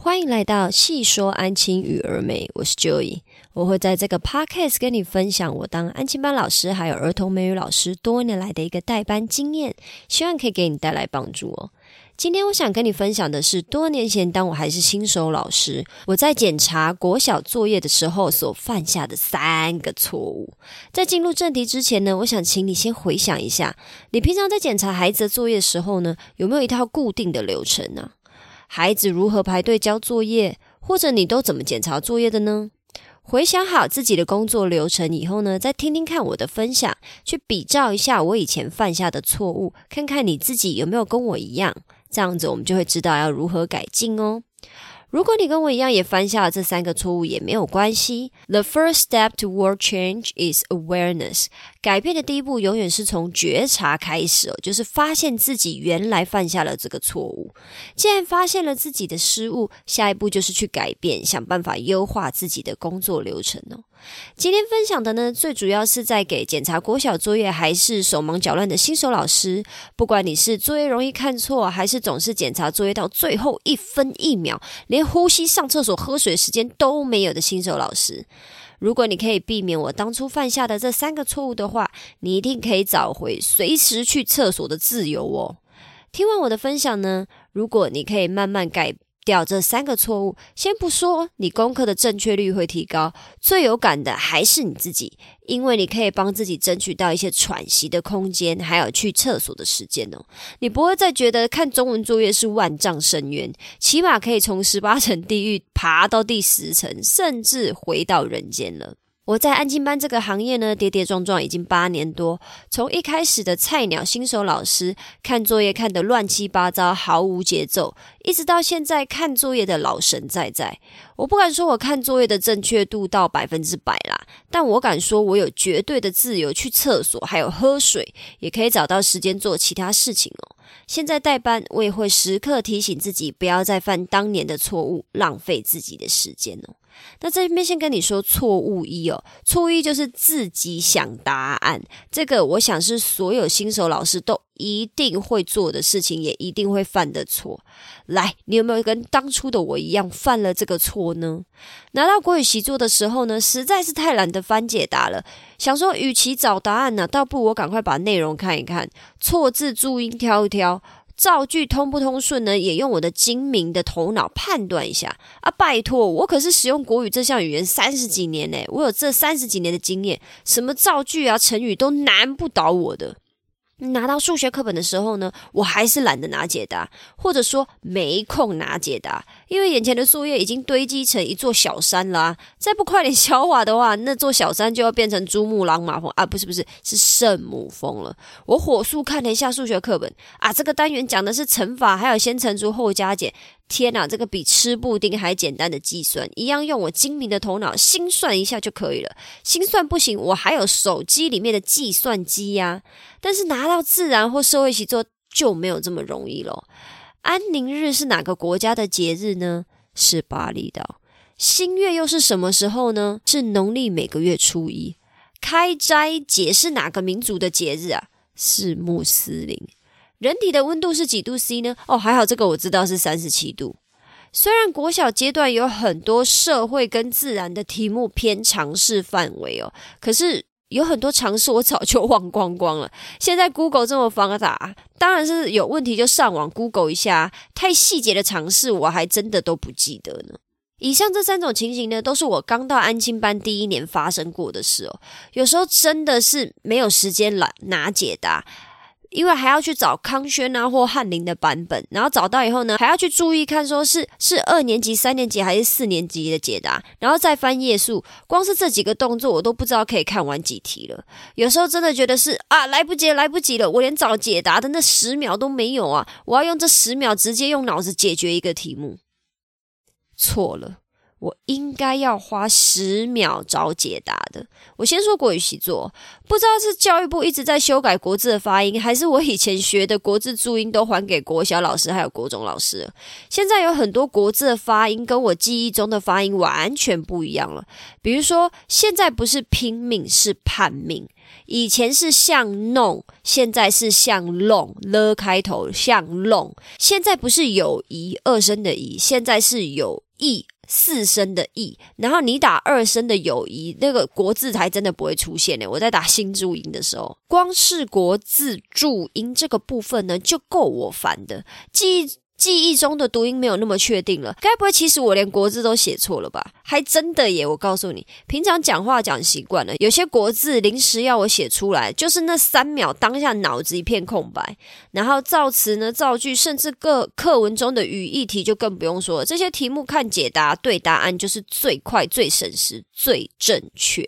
欢迎来到细说安亲与儿美，我是 Joey，我会在这个 podcast 跟你分享我当安亲班老师还有儿童美语老师多年来的一个代班经验，希望可以给你带来帮助哦。今天我想跟你分享的是多年前当我还是新手老师，我在检查国小作业的时候所犯下的三个错误。在进入正题之前呢，我想请你先回想一下，你平常在检查孩子的作业的时候呢，有没有一套固定的流程呢？孩子如何排队交作业，或者你都怎么检查作业的呢？回想好自己的工作流程以后呢，再听听看我的分享，去比照一下我以前犯下的错误，看看你自己有没有跟我一样，这样子我们就会知道要如何改进哦。如果你跟我一样也犯下了这三个错误，也没有关系。The first step toward change is awareness。改变的第一步永远是从觉察开始哦，就是发现自己原来犯下了这个错误。既然发现了自己的失误，下一步就是去改变，想办法优化自己的工作流程哦。今天分享的呢，最主要是在给检查国小作业还是手忙脚乱的新手老师。不管你是作业容易看错，还是总是检查作业到最后一分一秒，连呼吸、上厕所、喝水时间都没有的新手老师，如果你可以避免我当初犯下的这三个错误的话，你一定可以找回随时去厕所的自由哦。听完我的分享呢，如果你可以慢慢改。掉这三个错误，先不说你功课的正确率会提高，最有感的还是你自己，因为你可以帮自己争取到一些喘息的空间，还有去厕所的时间哦。你不会再觉得看中文作业是万丈深渊，起码可以从十八层地狱爬到第十层，甚至回到人间了。我在安静班这个行业呢，跌跌撞撞已经八年多。从一开始的菜鸟新手老师，看作业看得乱七八糟，毫无节奏，一直到现在看作业的老神在在。我不敢说我看作业的正确度到百分之百啦，但我敢说我有绝对的自由去厕所，还有喝水，也可以找到时间做其他事情哦。现在代班，我也会时刻提醒自己，不要再犯当年的错误，浪费自己的时间哦。那这边先跟你说错误一哦，错误一就是自己想答案，这个我想是所有新手老师都一定会做的事情，也一定会犯的错。来，你有没有跟当初的我一样犯了这个错呢？拿到国语习作的时候呢，实在是太懒得翻解答了，想说与其找答案呢，倒不如我赶快把内容看一看，错字注音挑一挑。造句通不通顺呢？也用我的精明的头脑判断一下啊！拜托，我可是使用国语这项语言三十几年嘞，我有这三十几年的经验，什么造句啊、成语都难不倒我的。拿到数学课本的时候呢，我还是懒得拿解答，或者说没空拿解答，因为眼前的作业已经堆积成一座小山啦。再不快点消化的话，那座小山就要变成珠穆朗玛峰啊！不是不是，是圣母峰了。我火速看了一下数学课本啊，这个单元讲的是乘法，还有先乘除后加减。天哪，这个比吃布丁还简单的计算，一样用我精明的头脑心算一下就可以了。心算不行，我还有手机里面的计算机呀。但是拿到自然或社会习作就没有这么容易了。安宁日是哪个国家的节日呢？是巴厘岛。新月又是什么时候呢？是农历每个月初一。开斋节是哪个民族的节日啊？是穆斯林。人体的温度是几度 C 呢？哦，还好这个我知道是三十七度。虽然国小阶段有很多社会跟自然的题目偏常识范围哦，可是有很多常识我早就忘光光了。现在 Google 这么发达，当然是有问题就上网 Google 一下。太细节的常识我还真的都不记得呢。以上这三种情形呢，都是我刚到安亲班第一年发生过的事哦。有时候真的是没有时间来拿解答。因为还要去找康轩啊或翰林的版本，然后找到以后呢，还要去注意看，说是是二年级、三年级还是四年级的解答，然后再翻页数。光是这几个动作，我都不知道可以看完几题了。有时候真的觉得是啊，来不及，来不及了，我连找解答的那十秒都没有啊！我要用这十秒直接用脑子解决一个题目。错了，我应该要花十秒找解答的。我先说国语习作，不知道是教育部一直在修改国字的发音，还是我以前学的国字注音都还给国小老师还有国中老师。现在有很多国字的发音跟我记忆中的发音完全不一样了。比如说，现在不是拼命，是叛命。以前是像弄，现在是像弄了开头像弄。现在不是有一二声的一，现在是有一四声的意。然后你打二声的友谊，那个国字才真的不会出现呢。我在打新注音的时候，光是国字注音这个部分呢，就够我烦的。记忆。记忆中的读音没有那么确定了，该不会其实我连国字都写错了吧？还真的耶！我告诉你，平常讲话讲习惯了，有些国字临时要我写出来，就是那三秒当下脑子一片空白，然后造词呢、造句，甚至各课文中的语义题就更不用说了。这些题目看解答对答案就是最快、最省时、最正确。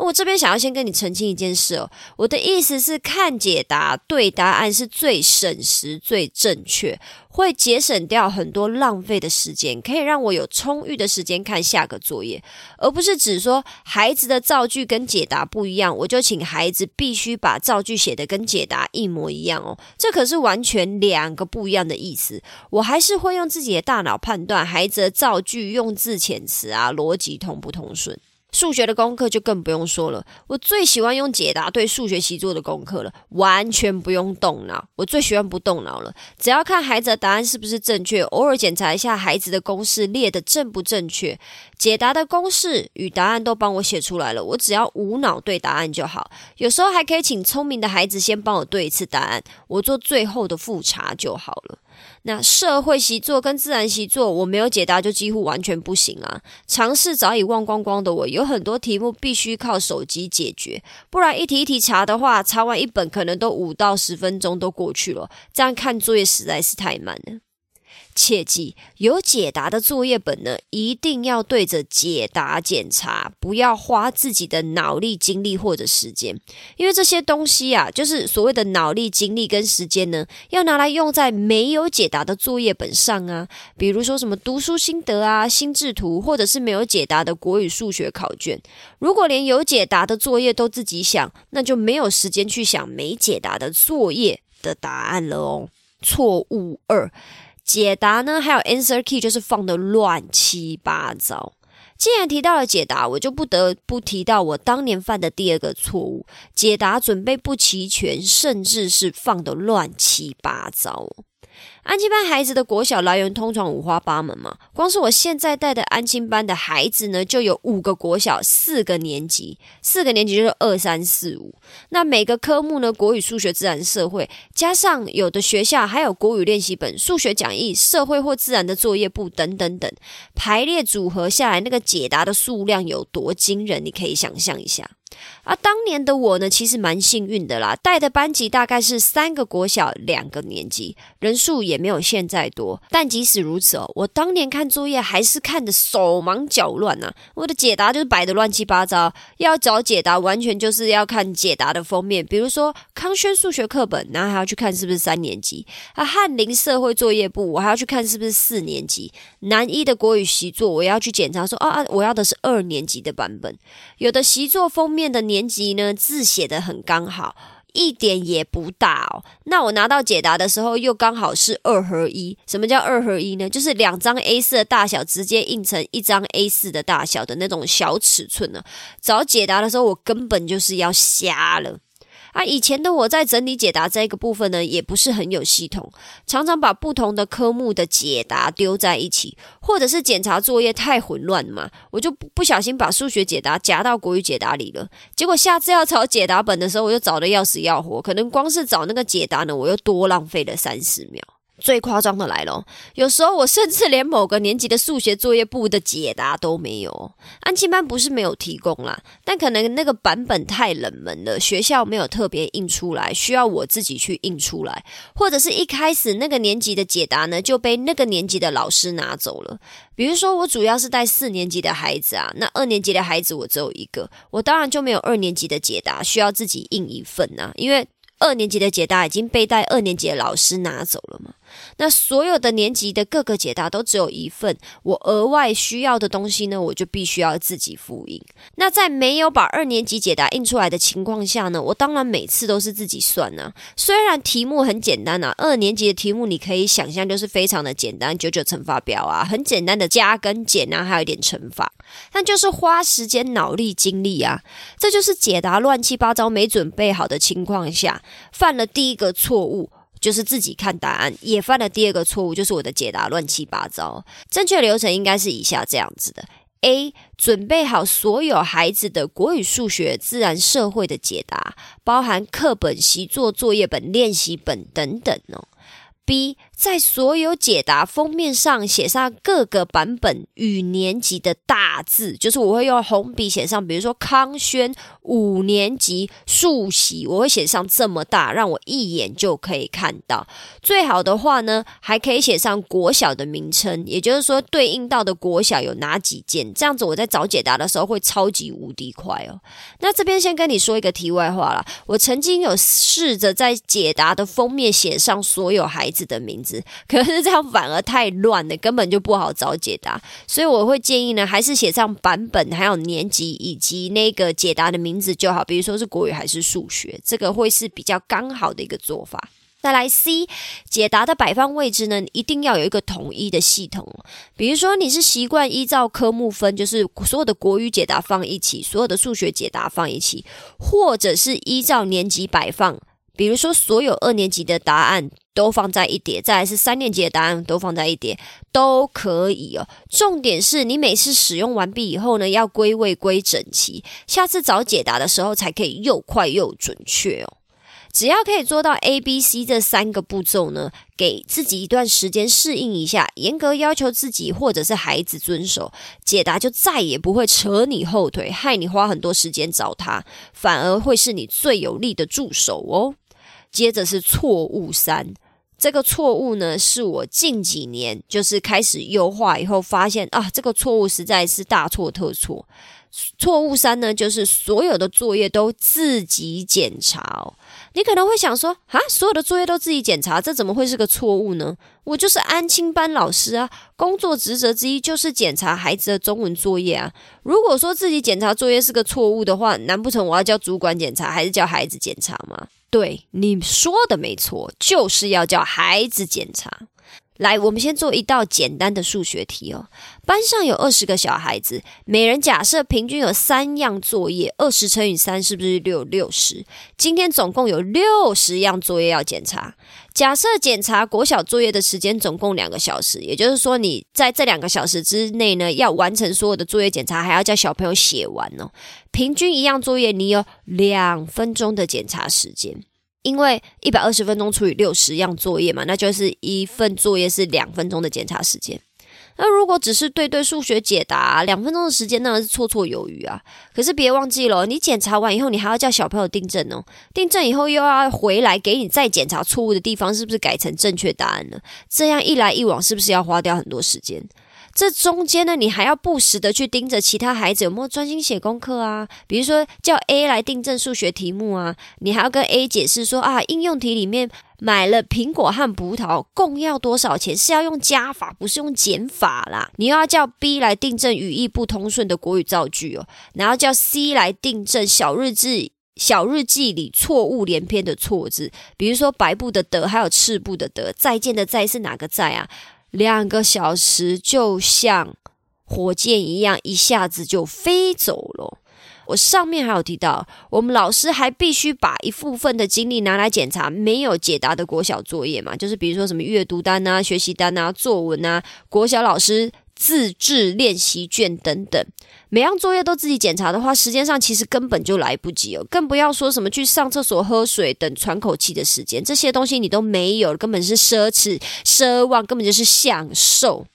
我这边想要先跟你澄清一件事哦，我的意思是看解答对答案是最省时、最正确，会节省掉很多浪费的时间，可以让我有充裕的时间看下个作业，而不是只说孩子的造句跟解答不一样，我就请孩子必须把造句写的跟解答一模一样哦，这可是完全两个不一样的意思。我还是会用自己的大脑判断孩子的造句用字遣词啊，逻辑通不通顺。数学的功课就更不用说了，我最喜欢用解答对数学习作的功课了，完全不用动脑。我最喜欢不动脑了，只要看孩子的答案是不是正确，偶尔检查一下孩子的公式列的正不正确，解答的公式与答案都帮我写出来了，我只要无脑对答案就好。有时候还可以请聪明的孩子先帮我对一次答案，我做最后的复查就好了。那社会习作跟自然习作，我没有解答就几乎完全不行啊！尝试早已忘光光的我，有很多题目必须靠手机解决，不然一题一题查的话，查完一本可能都五到十分钟都过去了，这样看作业实在是太慢了。切记，有解答的作业本呢，一定要对着解答检查，不要花自己的脑力、精力或者时间，因为这些东西啊，就是所谓的脑力、精力跟时间呢，要拿来用在没有解答的作业本上啊。比如说什么读书心得啊、心智图，或者是没有解答的国语、数学考卷。如果连有解答的作业都自己想，那就没有时间去想没解答的作业的答案了哦。错误二。解答呢，还有 answer key 就是放的乱七八糟。既然提到了解答，我就不得不提到我当年犯的第二个错误：解答准备不齐全，甚至是放的乱七八糟。安亲班孩子的国小来源通常五花八门嘛，光是我现在带的安亲班的孩子呢，就有五个国小，四个年级，四个年级就是二三四五。那每个科目呢，国语、数学、自然、社会，加上有的学校还有国语练习本、数学讲义、社会或自然的作业簿等等等，排列组合下来，那个解答的数量有多惊人，你可以想象一下。啊，当年的我呢，其实蛮幸运的啦，带的班级大概是三个国小两个年级，人数也没有现在多。但即使如此哦，我当年看作业还是看的手忙脚乱呐，我的解答就是摆的乱七八糟。要找解答，完全就是要看解答的封面，比如说康轩数学课本，然后还要去看是不是三年级；啊，翰林社会作业簿，我还要去看是不是四年级；南一的国语习作，我要去检查说啊啊，我要的是二年级的版本。有的习作封面。的年级呢，字写的很刚好，一点也不大哦。那我拿到解答的时候，又刚好是二合一。什么叫二合一呢？就是两张 A 四的大小直接印成一张 A 四的大小的那种小尺寸呢。找解答的时候，我根本就是要瞎了。啊，以前的我在整理解答这个部分呢，也不是很有系统，常常把不同的科目的解答丢在一起，或者是检查作业太混乱嘛，我就不小心把数学解答夹到国语解答里了。结果下次要找解答本的时候，我又找的要死要活，可能光是找那个解答呢，我又多浪费了三十秒。最夸张的来了，有时候我甚至连某个年级的数学作业簿的解答都没有。安亲班不是没有提供啦，但可能那个版本太冷门了，学校没有特别印出来，需要我自己去印出来，或者是一开始那个年级的解答呢就被那个年级的老师拿走了。比如说我主要是带四年级的孩子啊，那二年级的孩子我只有一个，我当然就没有二年级的解答，需要自己印一份啊，因为二年级的解答已经被带二年级的老师拿走了嘛。那所有的年级的各个解答都只有一份，我额外需要的东西呢，我就必须要自己复印。那在没有把二年级解答印出来的情况下呢，我当然每次都是自己算呢。虽然题目很简单啊，二年级的题目你可以想象就是非常的简单，九九乘法表啊，很简单的加跟减啊，还有一点乘法，但就是花时间、脑力、精力啊，这就是解答乱七八糟、没准备好的情况下犯了第一个错误。就是自己看答案，也犯了第二个错误，就是我的解答乱七八糟。正确流程应该是以下这样子的：A. 准备好所有孩子的国语、数学、自然、社会的解答，包含课本、习作、作业本、练习本等等哦。B 在所有解答封面上写上各个版本与年级的大字，就是我会用红笔写上，比如说康轩五年级数习，我会写上这么大，让我一眼就可以看到。最好的话呢，还可以写上国小的名称，也就是说对应到的国小有哪几间，这样子我在找解答的时候会超级无敌快哦。那这边先跟你说一个题外话了，我曾经有试着在解答的封面写上所有孩子的名字。可是这样反而太乱了，根本就不好找解答。所以我会建议呢，还是写上版本、还有年级以及那个解答的名字就好。比如说是国语还是数学，这个会是比较刚好的一个做法。再来 C 解答的摆放位置呢，一定要有一个统一的系统。比如说你是习惯依照科目分，就是所有的国语解答放一起，所有的数学解答放一起，或者是依照年级摆放。比如说，所有二年级的答案都放在一叠，再来是三年级的答案都放在一叠，都可以哦。重点是你每次使用完毕以后呢，要归位归整齐，下次找解答的时候才可以又快又准确哦。只要可以做到 A、B、C 这三个步骤呢，给自己一段时间适应一下，严格要求自己或者是孩子遵守，解答就再也不会扯你后腿，害你花很多时间找他，反而会是你最有力的助手哦。接着是错误三，这个错误呢，是我近几年就是开始优化以后发现啊，这个错误实在是大错特错。错误三呢，就是所有的作业都自己检查。你可能会想说啊，所有的作业都自己检查，这怎么会是个错误呢？我就是安亲班老师啊，工作职责之一就是检查孩子的中文作业啊。如果说自己检查作业是个错误的话，难不成我要叫主管检查，还是叫孩子检查吗？对，你说的没错，就是要叫孩子检查。来，我们先做一道简单的数学题哦。班上有二十个小孩子，每人假设平均有三样作业，二十乘以三是不是六六十？今天总共有六十样作业要检查。假设检查国小作业的时间总共两个小时，也就是说，你在这两个小时之内呢，要完成所有的作业检查，还要叫小朋友写完哦。平均一样作业，你有两分钟的检查时间。因为一百二十分钟除以六十样作业嘛，那就是一份作业是两分钟的检查时间。那如果只是对对数学解答，两分钟的时间那是绰绰有余啊。可是别忘记了，你检查完以后，你还要叫小朋友订正哦。订正以后又要回来给你再检查错误的地方是不是改成正确答案了？这样一来一往，是不是要花掉很多时间？这中间呢，你还要不时的去盯着其他孩子有没有专心写功课啊？比如说叫 A 来订正数学题目啊，你还要跟 A 解释说啊，应用题里面买了苹果和葡萄共要多少钱，是要用加法，不是用减法啦。你又要叫 B 来订正语义不通顺的国语造句哦，然后叫 C 来订正小日记小日记里错误连篇的错字，比如说白布的德还有赤布的德，再见的再是哪个再啊？两个小时就像火箭一样，一下子就飞走了。我上面还有提到，我们老师还必须把一部分的精力拿来检查没有解答的国小作业嘛，就是比如说什么阅读单啊、学习单啊、作文啊，国小老师。自制练习卷等等，每样作业都自己检查的话，时间上其实根本就来不及哦，更不要说什么去上厕所、喝水等喘口气的时间，这些东西你都没有，根本是奢侈、奢望，根本就是享受。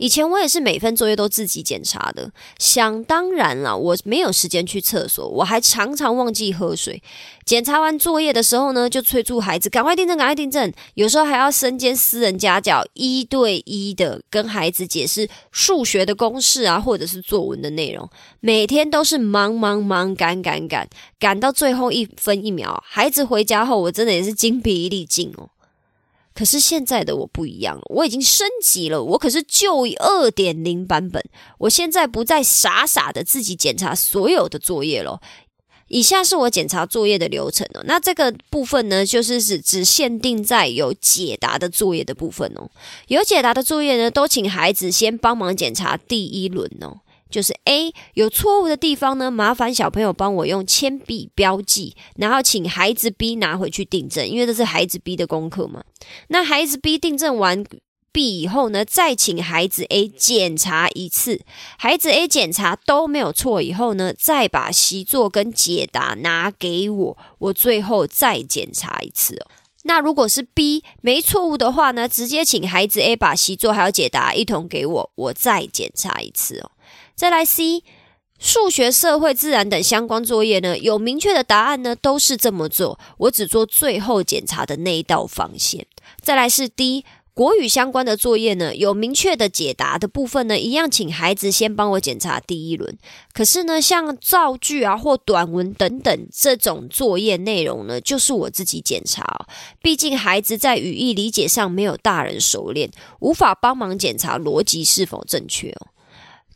以前我也是每份作业都自己检查的，想当然了，我没有时间去厕所，我还常常忘记喝水。检查完作业的时候呢，就催促孩子赶快订正，赶快订正。有时候还要身兼私人家教，一对一的跟孩子解释数学的公式啊，或者是作文的内容。每天都是忙忙忙，赶赶赶，赶到最后一分一秒。孩子回家后，我真的也是精疲力尽哦。可是现在的我不一样了，我已经升级了，我可是就二点零版本。我现在不再傻傻的自己检查所有的作业了。以下是我检查作业的流程哦。那这个部分呢，就是只只限定在有解答的作业的部分哦。有解答的作业呢，都请孩子先帮忙检查第一轮哦。就是 A 有错误的地方呢，麻烦小朋友帮我用铅笔标记，然后请孩子 B 拿回去订正，因为这是孩子 B 的功课嘛。那孩子 B 订正完。B 以后呢，再请孩子 A 检查一次，孩子 A 检查都没有错以后呢，再把习作跟解答拿给我，我最后再检查一次哦。那如果是 B 没错误的话呢，直接请孩子 A 把习作还有解答一同给我，我再检查一次哦。再来 C 数学、社会、自然等相关作业呢，有明确的答案呢，都是这么做，我只做最后检查的那一道防线。再来是 D。国语相关的作业呢，有明确的解答的部分呢，一样请孩子先帮我检查第一轮。可是呢，像造句啊或短文等等这种作业内容呢，就是我自己检查。毕竟孩子在语义理解上没有大人熟练，无法帮忙检查逻辑是否正确哦。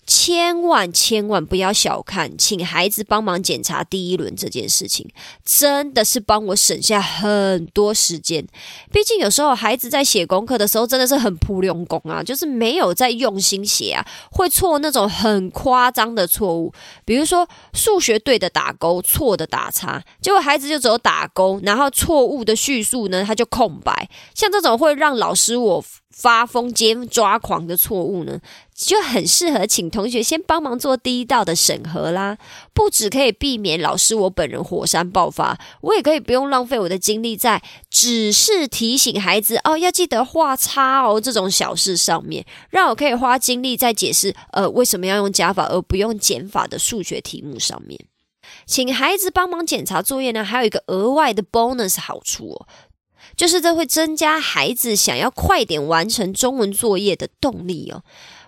千万千万不要小看请孩子帮忙检查第一轮这件事情，真的是帮我省下很多时间。毕竟有时候孩子在写功课的时候真的是很扑用功啊，就是没有在用心写啊，会错那种很夸张的错误，比如说数学对的打勾，错的打叉，结果孩子就只有打勾，然后错误的叙述呢他就空白，像这种会让老师我。发疯兼抓狂的错误呢，就很适合请同学先帮忙做第一道的审核啦。不止可以避免老师我本人火山爆发，我也可以不用浪费我的精力在只是提醒孩子哦要记得画叉哦这种小事上面，让我可以花精力在解释呃为什么要用加法而不用减法的数学题目上面。请孩子帮忙检查作业呢，还有一个额外的 bonus 好处哦。就是这会增加孩子想要快点完成中文作业的动力哦。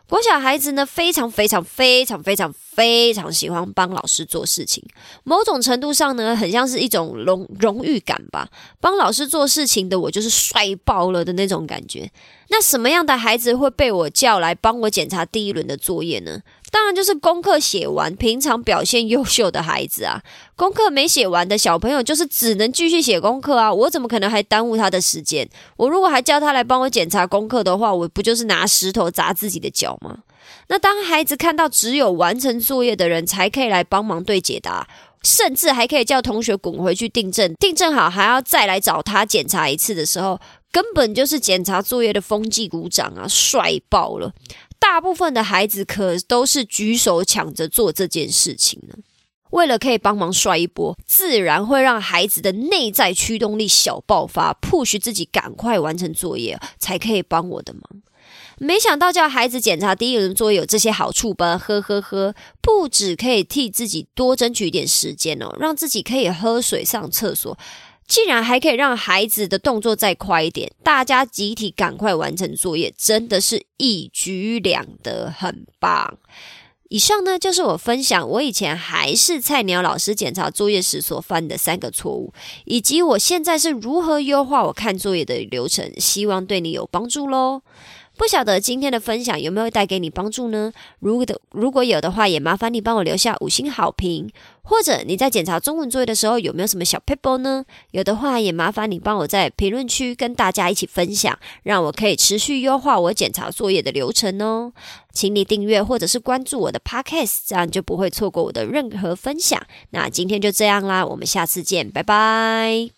国小孩子呢，非常非常非常非常非常喜欢帮老师做事情，某种程度上呢，很像是一种荣荣誉感吧。帮老师做事情的我，就是帅爆了的那种感觉。那什么样的孩子会被我叫来帮我检查第一轮的作业呢？当然就是功课写完、平常表现优秀的孩子啊。功课没写完的小朋友，就是只能继续写功课啊。我怎么可能还耽误他的时间？我如果还叫他来帮我检查功课的话，我不就是拿石头砸自己的脚吗？那当孩子看到只有完成作业的人才可以来帮忙对解答，甚至还可以叫同学滚回去订正，订正好还要再来找他检查一次的时候，根本就是检查作业的风纪鼓掌啊，帅爆了！大部分的孩子可都是举手抢着做这件事情呢。为了可以帮忙帅一波，自然会让孩子的内在驱动力小爆发，push 自己赶快完成作业，才可以帮我的忙。没想到叫孩子检查第一轮作业有这些好处吧？呵呵呵，不止可以替自己多争取一点时间哦，让自己可以喝水、上厕所。竟然还可以让孩子的动作再快一点，大家集体赶快完成作业，真的是一举两得，很棒。以上呢就是我分享我以前还是菜鸟老师检查作业时所犯的三个错误，以及我现在是如何优化我看作业的流程，希望对你有帮助喽。不晓得今天的分享有没有带给你帮助呢？如果的如果有的话，也麻烦你帮我留下五星好评。或者你在检查中文作业的时候，有没有什么小 paper 呢？有的话，也麻烦你帮我在评论区跟大家一起分享，让我可以持续优化我检查作业的流程哦。请你订阅或者是关注我的 podcast，这样就不会错过我的任何分享。那今天就这样啦，我们下次见，拜拜。